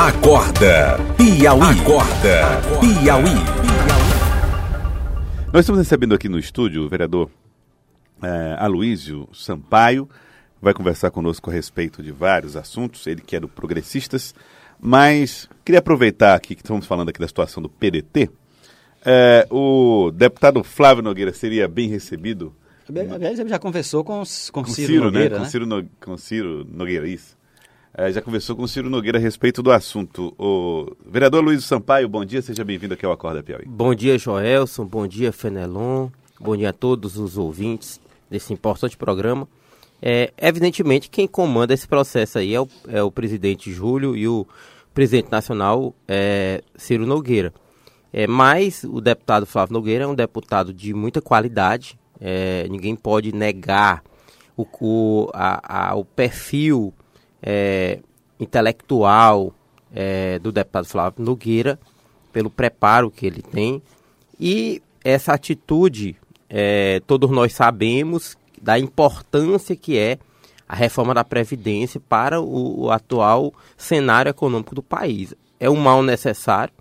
Acorda Piauí. Acorda Piauí. Nós estamos recebendo aqui no estúdio o vereador é, Aloísio Sampaio. Vai conversar conosco a respeito de vários assuntos. Ele que é do Progressistas. Mas queria aproveitar aqui que estamos falando aqui da situação do PDT. É, o deputado Flávio Nogueira seria bem recebido Aliás, ele já conversou com, com, com Ciro, Ciro, Nogueira, né? né? Com Ciro, no, com Ciro Nogueira, isso. É, já conversou com o Ciro Nogueira a respeito do assunto. O vereador Luiz Sampaio, bom dia, seja bem-vindo aqui ao Acorda Piauí. Bom dia, Joelson, bom dia, Fenelon, bom dia a todos os ouvintes desse importante programa. É, evidentemente, quem comanda esse processo aí é o, é o presidente Júlio e o presidente nacional é, Ciro Nogueira. É, mas o deputado Flávio Nogueira é um deputado de muita qualidade, é, ninguém pode negar o, o, a, a, o perfil é, intelectual é, do deputado Flávio Nogueira, pelo preparo que ele tem. E essa atitude, é, todos nós sabemos da importância que é a reforma da Previdência para o, o atual cenário econômico do país. É um mal necessário.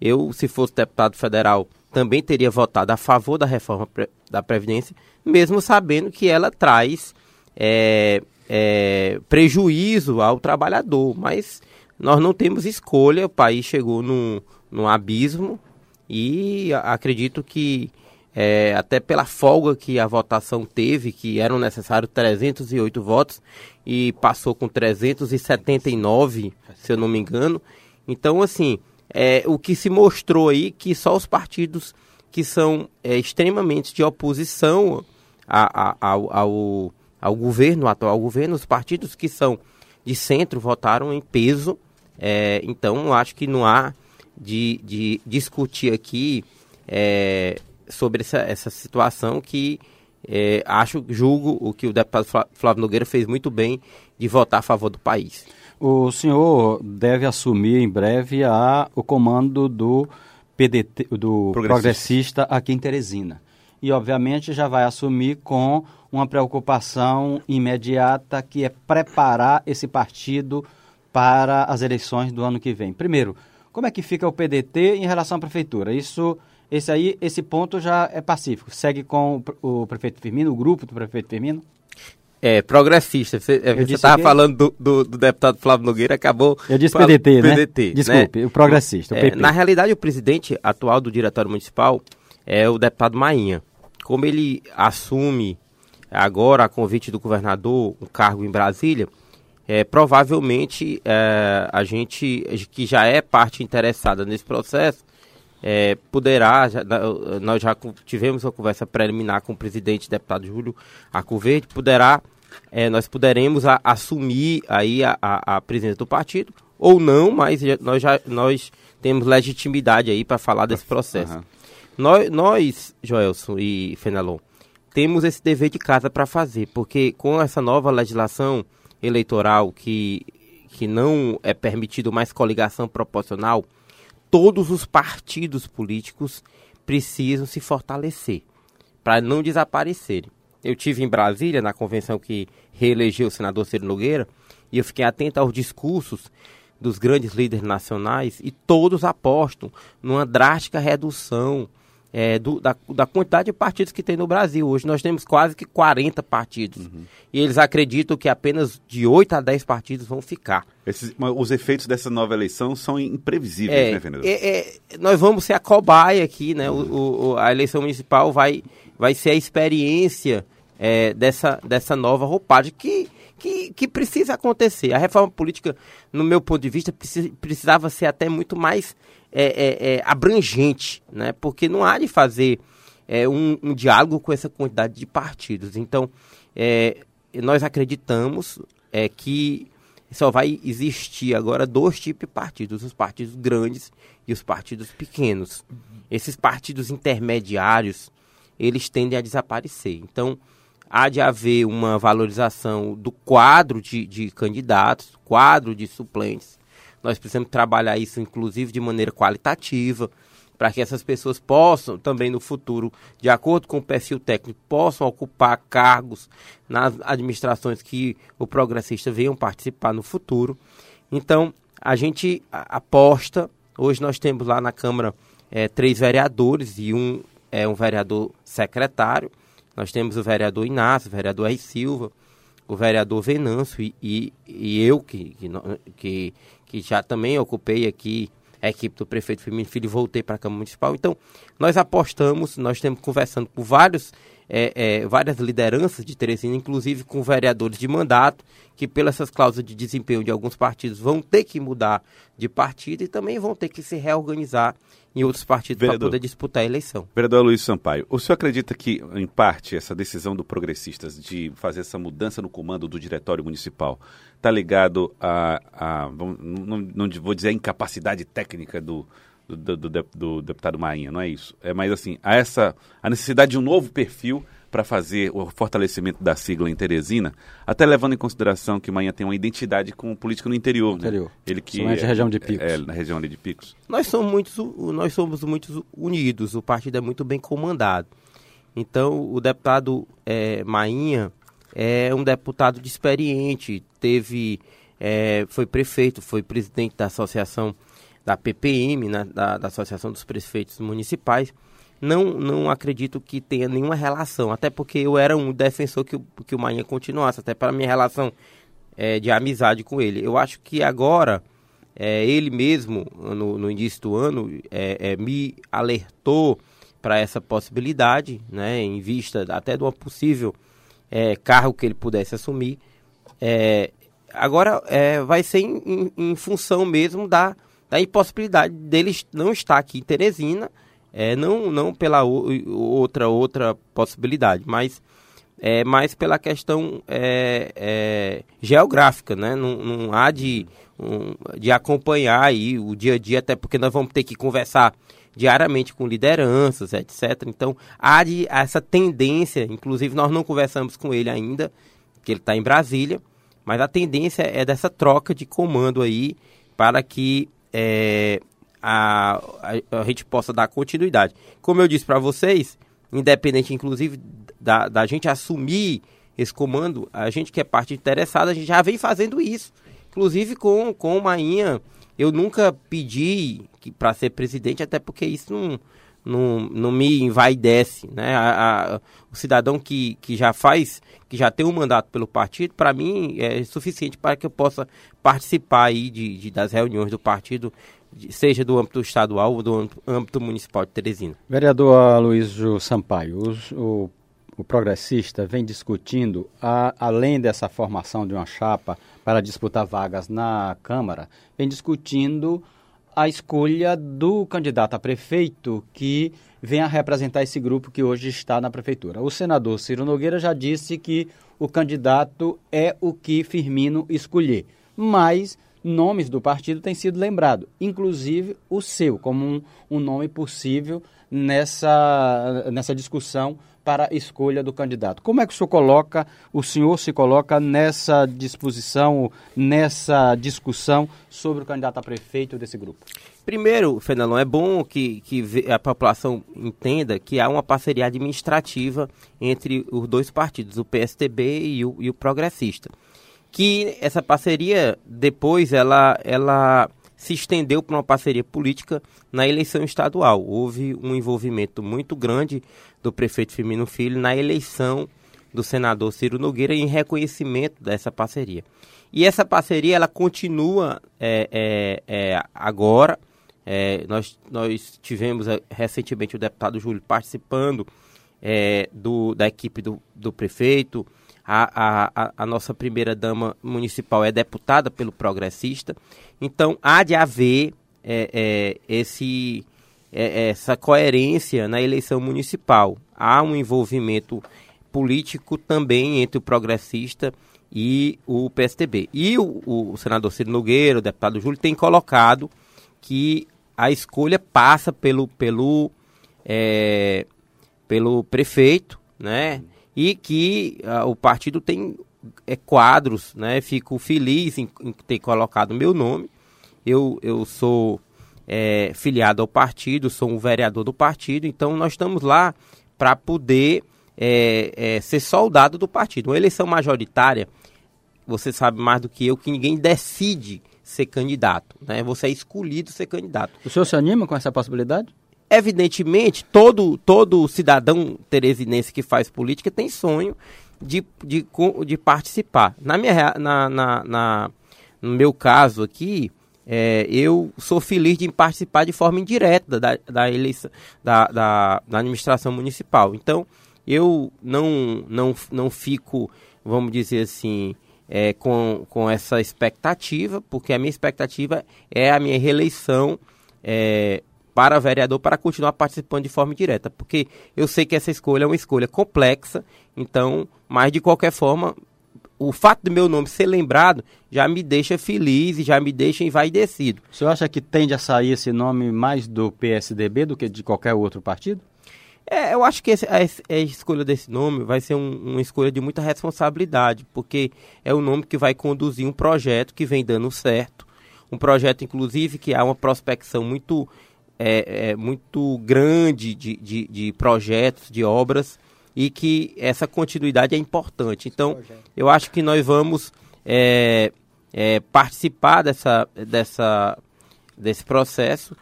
Eu, se fosse deputado federal, também teria votado a favor da reforma da Previdência, mesmo sabendo que ela traz é, é, prejuízo ao trabalhador. Mas nós não temos escolha, o país chegou num, num abismo e acredito que é, até pela folga que a votação teve, que eram necessários 308 votos e passou com 379, se eu não me engano. Então, assim, é, o que se mostrou aí que só os partidos que são é, extremamente de oposição a, a, ao, ao, ao, governo, atual governo, os partidos que são de centro votaram em peso. É, então, acho que não há de, de discutir aqui é, sobre essa, essa situação que é, acho, julgo o que o deputado Flávio Nogueira fez muito bem de votar a favor do país. O senhor deve assumir em breve a, o comando do PDT, do progressista. progressista aqui em Teresina. E, obviamente, já vai assumir com uma preocupação imediata que é preparar esse partido para as eleições do ano que vem. Primeiro, como é que fica o PDT em relação à prefeitura? Isso, esse aí, esse ponto já é pacífico. Segue com o, o prefeito Firmino, o grupo do prefeito Firmino? É, progressista. Você estava que... falando do, do, do, deputado Flávio Nogueira, acabou. Eu disse PDT, né? PDT, Desculpe, né? o progressista. O é, na realidade, o presidente atual do Diretório Municipal é o deputado Mainha. Como ele assume agora, a convite do governador, um cargo em Brasília, é, provavelmente é, a gente, que já é parte interessada nesse processo, é, poderá, já, nós já tivemos uma conversa preliminar com o presidente deputado Júlio Arcoverde, poderá, é, nós poderemos a, assumir aí a, a, a, presidência do partido, ou não, mas nós já nós temos legitimidade aí para falar desse processo. Uhum. Nós, nós, Joelson e Fenelon, temos esse dever de casa para fazer, porque com essa nova legislação eleitoral que, que não é permitido mais coligação proporcional, todos os partidos políticos precisam se fortalecer para não desaparecerem. Eu tive em Brasília, na convenção que reelegeu o senador Ciro Nogueira, e eu fiquei atento aos discursos dos grandes líderes nacionais e todos apostam numa drástica redução é, do, da, da, quantidade de partidos que tem no Brasil. Hoje nós temos quase que 40 partidos. Uhum. E eles acreditam que apenas de 8 a 10 partidos vão ficar. Esses, os efeitos dessa nova eleição são imprevisíveis, é, né, vereador? É, é, nós vamos ser a cobaia aqui, né? Uhum. O, o, a eleição municipal vai, vai ser a experiência é, dessa, dessa nova roupagem que, que, que precisa acontecer. A reforma política, no meu ponto de vista, precisava ser até muito mais é, é, é, abrangente, né? porque não há de fazer é, um, um, diálogo com essa quantidade de partidos. Então, é, nós acreditamos é, que só vai existir agora dois tipos de partidos, os partidos grandes e os partidos pequenos. Esses partidos intermediários, eles tendem a desaparecer. Então, há de haver uma valorização do quadro de, de candidatos, quadro de suplentes, nós precisamos trabalhar isso, inclusive, de maneira qualitativa, para que essas pessoas possam também no futuro, de acordo com o perfil técnico, possam ocupar cargos nas administrações que o progressista venham participar no futuro. Então, a gente aposta. Hoje nós temos lá na Câmara é, três vereadores e um é um vereador secretário. Nós temos o vereador Inácio, o vereador Aí Silva, o vereador Venâncio e, e, e eu, que, que, que já também ocupei aqui a equipe do prefeito Firmino Filho e voltei para a Câmara Municipal. Então, nós apostamos, nós estamos conversando com vários, é, é, várias lideranças de Teresina, inclusive com vereadores de mandato, que pelas essas cláusulas de desempenho de alguns partidos vão ter que mudar de partido e também vão ter que se reorganizar em outros partidos para poder disputar a eleição. Vereador Luiz Sampaio, o senhor acredita que, em parte, essa decisão do Progressistas de fazer essa mudança no comando do Diretório Municipal está ligado a, a não, não, vou dizer a incapacidade técnica do, do, do, do, deputado Marinha, não é isso. É mais assim, a essa a necessidade de um novo perfil para fazer o fortalecimento da sigla em Teresina, até levando em consideração que Marinha tem uma identidade com política no interior. No né? interior. Ele que é, região de Picos. É, na região ali de Picos. Nós somos muitos, nós somos muito unidos, o partido é muito bem comandado. Então, o deputado é, Mainha é um deputado de experiente, teve, é, foi prefeito, foi presidente da associação da PPM, né, da, da Associação dos Prefeitos Municipais, não, não acredito que tenha nenhuma relação, até porque eu era um defensor que, que o Marinha continuasse, até para minha relação é, de amizade com ele. Eu acho que agora, é, ele mesmo, no, no, início do ano, é, é me alertou para essa possibilidade, né, em vista até de uma possível é, cargo que ele pudesse assumir. É, agora vai ser em, em, em função mesmo da da impossibilidade dele não estar aqui em Teresina, é, não, não pela outra outra possibilidade, mas é, mais pela questão é, é, geográfica, né? Não, não há de, um, de acompanhar aí o dia a dia, até porque nós vamos ter que conversar diariamente com lideranças, etc. Então, há de, essa tendência, inclusive nós não conversamos com ele ainda, que ele está em Brasília, mas a tendência é dessa troca de comando aí para que é, a, a, a, gente possa dar continuidade. Como eu disse para vocês, independente inclusive da, da gente assumir esse comando, a gente que é parte interessada, a gente já vem fazendo isso. Inclusive com, com o Mainha, eu nunca pedi para ser presidente, até porque isso não, não, não me envaidece. Né? A, a, o cidadão que, que já faz, que já tem um mandato pelo partido, para mim é suficiente para que eu possa participar aí de, de das reuniões do partido, seja do âmbito estadual ou do âmbito municipal de Teresina. Vereador Luiz Sampaio, os, o, o progressista vem discutindo, a, além dessa formação de uma chapa para disputar vagas na Câmara, vem discutindo a escolha do candidato a prefeito que venha representar esse grupo que hoje está na prefeitura. O senador Ciro Nogueira já disse que o candidato é o que Firmino escolher, mas nomes do partido têm sido lembrados, inclusive o seu, como um, um nome possível nessa, nessa discussão para a escolha do candidato. Como é que o senhor coloca, o senhor se coloca nessa disposição, nessa discussão sobre o candidato a prefeito desse grupo? Primeiro, Fernando, é bom que, que a população entenda que há uma parceria administrativa entre os dois partidos, o PSTB e o, e o Progressista. Que essa parceria, depois, ela, ela se estendeu para uma parceria política na eleição estadual. Houve um envolvimento muito grande do prefeito Firmino Filho na eleição do senador Ciro Nogueira em reconhecimento dessa parceria. E essa parceria ela continua é, é, é, agora. É, nós, nós tivemos é, recentemente o deputado Júlio participando é, do, da equipe do, do prefeito. A, a, a nossa primeira dama municipal é deputada pelo progressista. Então há de haver esse é, essa coerência na eleição municipal. Há um envolvimento político também entre o progressista e o PSDB. E o, o senador Ciro Nogueira, o deputado Júlio, tem colocado que a escolha passa pelo, pelo, é, pelo prefeito, né? E que a, o partido tem é, quadros, né? Fico feliz em, em ter colocado meu nome. Eu, eu sou é, filiado ao partido, sou um vereador do partido, então nós estamos lá para poder é, é, ser soldado do partido. Uma eleição majoritária, você sabe mais do que eu, que ninguém decide ser candidato, né? Você é escolhido ser candidato. O senhor se anima com essa possibilidade? Evidentemente, todo, todo cidadão teresinense que faz política tem sonho de, de, de participar. Na minha, na, na, na no meu caso aqui, é, eu sou feliz de participar de forma indireta da, da eleição da, da, da, administração municipal. Então, eu não, não, não fico, vamos dizer assim, é, com, com essa expectativa, porque a minha expectativa é a minha reeleição é, para vereador para continuar participando de forma direta, porque eu sei que essa escolha é uma escolha complexa, então, mas de qualquer forma, o fato do meu nome ser lembrado já me deixa feliz e já me deixa envaidecido. O senhor acha que tende a sair esse nome mais do PSDB do que de qualquer outro partido? É, eu acho que esse, a, a, escolha desse nome vai ser um, uma escolha de muita responsabilidade, porque é o nome que vai conduzir um projeto que vem dando certo, um projeto, inclusive, que há uma prospecção muito, é, é, muito grande de, de, de projetos, de obras, e que essa continuidade é importante. Então, eu acho que nós vamos é, é, participar dessa, dessa, desse processo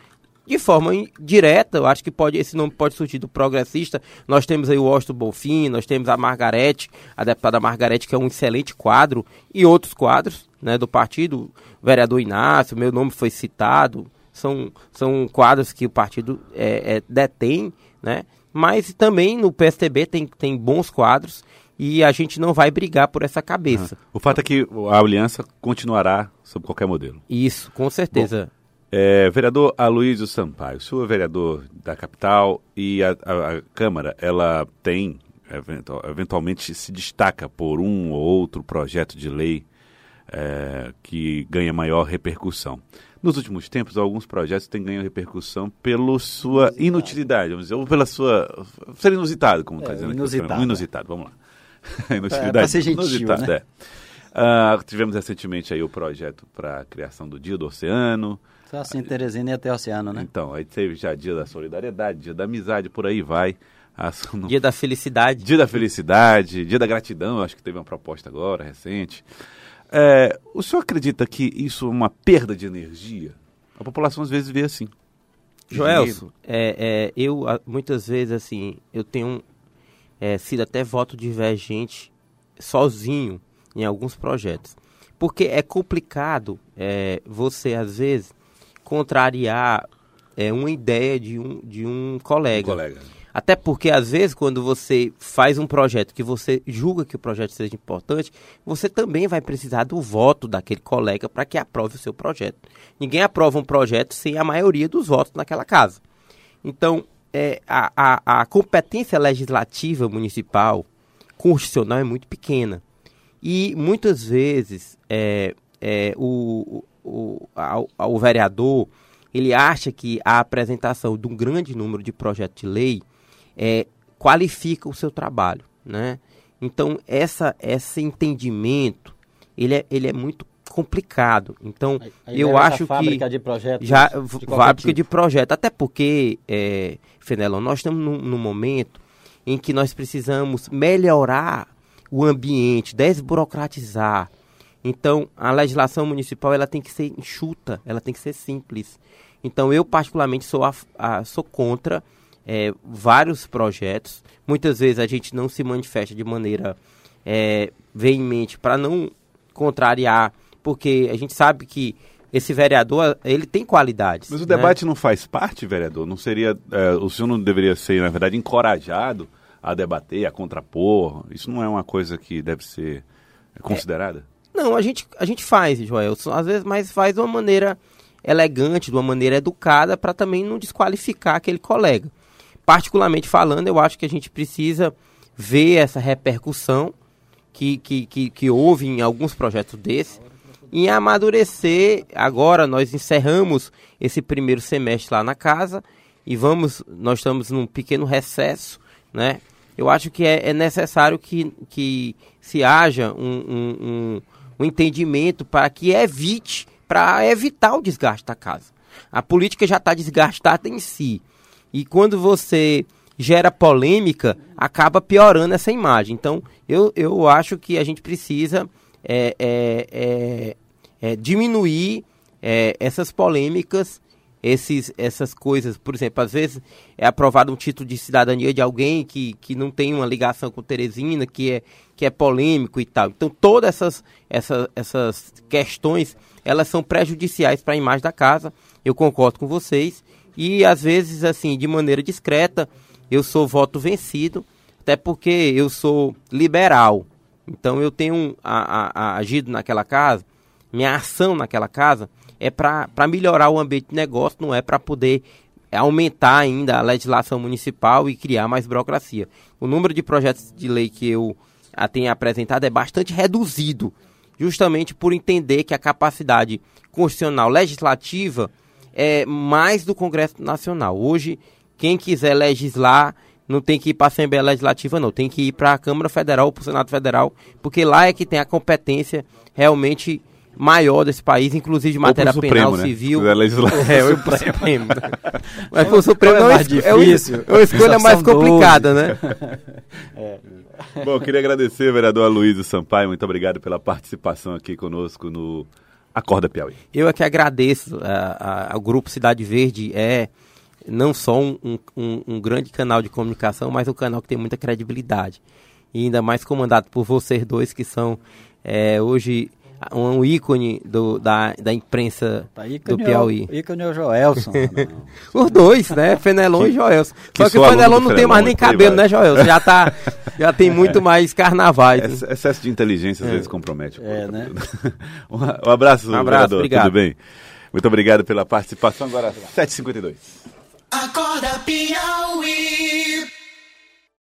de forma direta, eu acho que pode, esse nome pode surgir do progressista. Nós temos aí o Austin Bonfim, nós temos a Margarete, a deputada Margarete, que é um excelente quadro, e outros quadros né, do partido, o vereador Inácio, meu nome foi citado, são, são quadros que o partido é, é, detém, né? Mas também no PSTB tem, tem bons quadros e a gente não vai brigar por essa cabeça. Uhum. O fato é que a aliança continuará sob qualquer modelo. Isso, com certeza. Bom, é, vereador Aloysio Sampaio, o senhor é vereador da capital e a, a, a Câmara, ela tem, eventualmente se destaca por um ou outro projeto de lei é, que ganha maior repercussão. Nos últimos tempos, alguns projetos têm ganho repercussão pela sua inutilidade, inutilidade vamos dizer, ou pela sua. ser inusitado, como está é, dizendo inusitado, aqui. Inusitado, vamos lá. inutilidade. Para ser gentil, inusitado, né? é. Uh, tivemos recentemente aí o projeto para a criação do Dia do Oceano. Só assim, Teresina e até o oceano, né? Então, aí teve já Dia da Solidariedade, Dia da Amizade, por aí vai. Dia da Felicidade. Dia da Felicidade, Dia da Gratidão, acho que teve uma proposta agora, recente. É, o senhor acredita que isso é uma perda de energia? A população às vezes vê assim. Joelso, é, é, eu muitas vezes assim, eu tenho é, sido até voto divergente sozinho em alguns projetos. Porque é complicado é, você, às vezes, contrariar é, uma ideia de um, de um colega. Um colega. Até porque, às vezes, quando você faz um projeto que você julga que o projeto seja importante, você também vai precisar do voto daquele colega para que aprove o seu projeto. Ninguém aprova um projeto sem a maioria dos votos naquela casa. Então, é, a, a, a competência legislativa municipal, constitucional, é muito pequena. E muitas vezes é, é, o, o, a, o vereador ele acha que a apresentação de um grande número de projetos de lei é, qualifica o seu trabalho, né? Então, essa, esse entendimento, ele é, ele é muito complicado. Então, eu acho fábrica que... de projetos. Já, de fábrica tipo. de projeto. Até porque, é, Fenelon, nós estamos num, num momento em que nós precisamos melhorar o ambiente, desburocratizar. Então, a legislação municipal ela tem que ser enxuta, ela tem que ser simples. Então, eu particularmente sou, a, a, sou contra é, vários projetos. Muitas vezes a gente não se manifesta de maneira é, veemente para não contrariar, porque a gente sabe que esse vereador ele tem qualidades. Mas o né? debate não faz parte, vereador? Não seria é, o senhor não deveria ser, na verdade, encorajado a debater, a contrapor? Isso não é uma coisa que deve ser considerada? É, não, a gente, a gente faz, Joel, às vezes, mas faz de uma maneira elegante, de uma maneira educada, para também não desqualificar aquele colega particularmente falando, eu acho que a gente precisa ver essa repercussão que, que, que, que houve em alguns projetos desses e amadurecer. Agora nós encerramos esse primeiro semestre lá na casa e vamos, nós estamos num pequeno recesso, né? Eu acho que é, é necessário que, que se haja um, um, um, um entendimento para que evite, para evitar o desgaste da casa. A política já está desgastada em si. E quando você gera polêmica, acaba piorando essa imagem. Então, eu, eu acho que a gente precisa é, é, é, é diminuir é, essas polêmicas, esses, essas coisas, por exemplo, às vezes é aprovado um título de cidadania de alguém que, que não tem uma ligação com Teresina, que é, que é polêmico e tal. Então, todas essas, essas, essas questões, elas são prejudiciais para a imagem da casa, eu concordo com vocês, e às vezes, assim, de maneira discreta, eu sou voto vencido, até porque eu sou liberal. Então eu tenho a, a, a agido naquela casa, minha ação naquela casa é para melhorar o ambiente de negócio, não é para poder aumentar ainda a legislação municipal e criar mais burocracia. O número de projetos de lei que eu tenho apresentado é bastante reduzido, justamente por entender que a capacidade constitucional legislativa é mais do Congresso Nacional. Hoje, quem quiser legislar não tem que ir para a Assembleia Legislativa, não. Tem que ir para a Câmara Federal, para o Senado Federal, porque lá é que tem a competência realmente maior desse país, inclusive de matéria Supremo, penal, né? civil. É, é o Supremo. Mas o Supremo é, mais é, difícil, é uma escolha mais complicada, 12. né? É. Bom, queria agradecer, vereador Aloysio Sampaio, muito obrigado pela participação aqui conosco no Acorda Piauí. Eu é que agradeço ao Grupo Cidade Verde, é não só um, um, um, grande canal de comunicação, mas um canal que tem muita credibilidade. E ainda mais comandado por vocês dois, que são é, hoje um ícone do, da, da imprensa tá, ícone do Piauí. É o, ícone é o Joelson. Os dois, né? Fenelon que, e Joelson. Só que o Fenelon não tem mais nem cabelo, né, Joelson? Já, tá, já tem muito é. mais carnavais. Né? Excesso de inteligência às é. vezes compromete. É, né? um abraço, um abraço obrigado. tudo bem? Muito obrigado pela participação. Agora, 7h52. Acorda Piauí.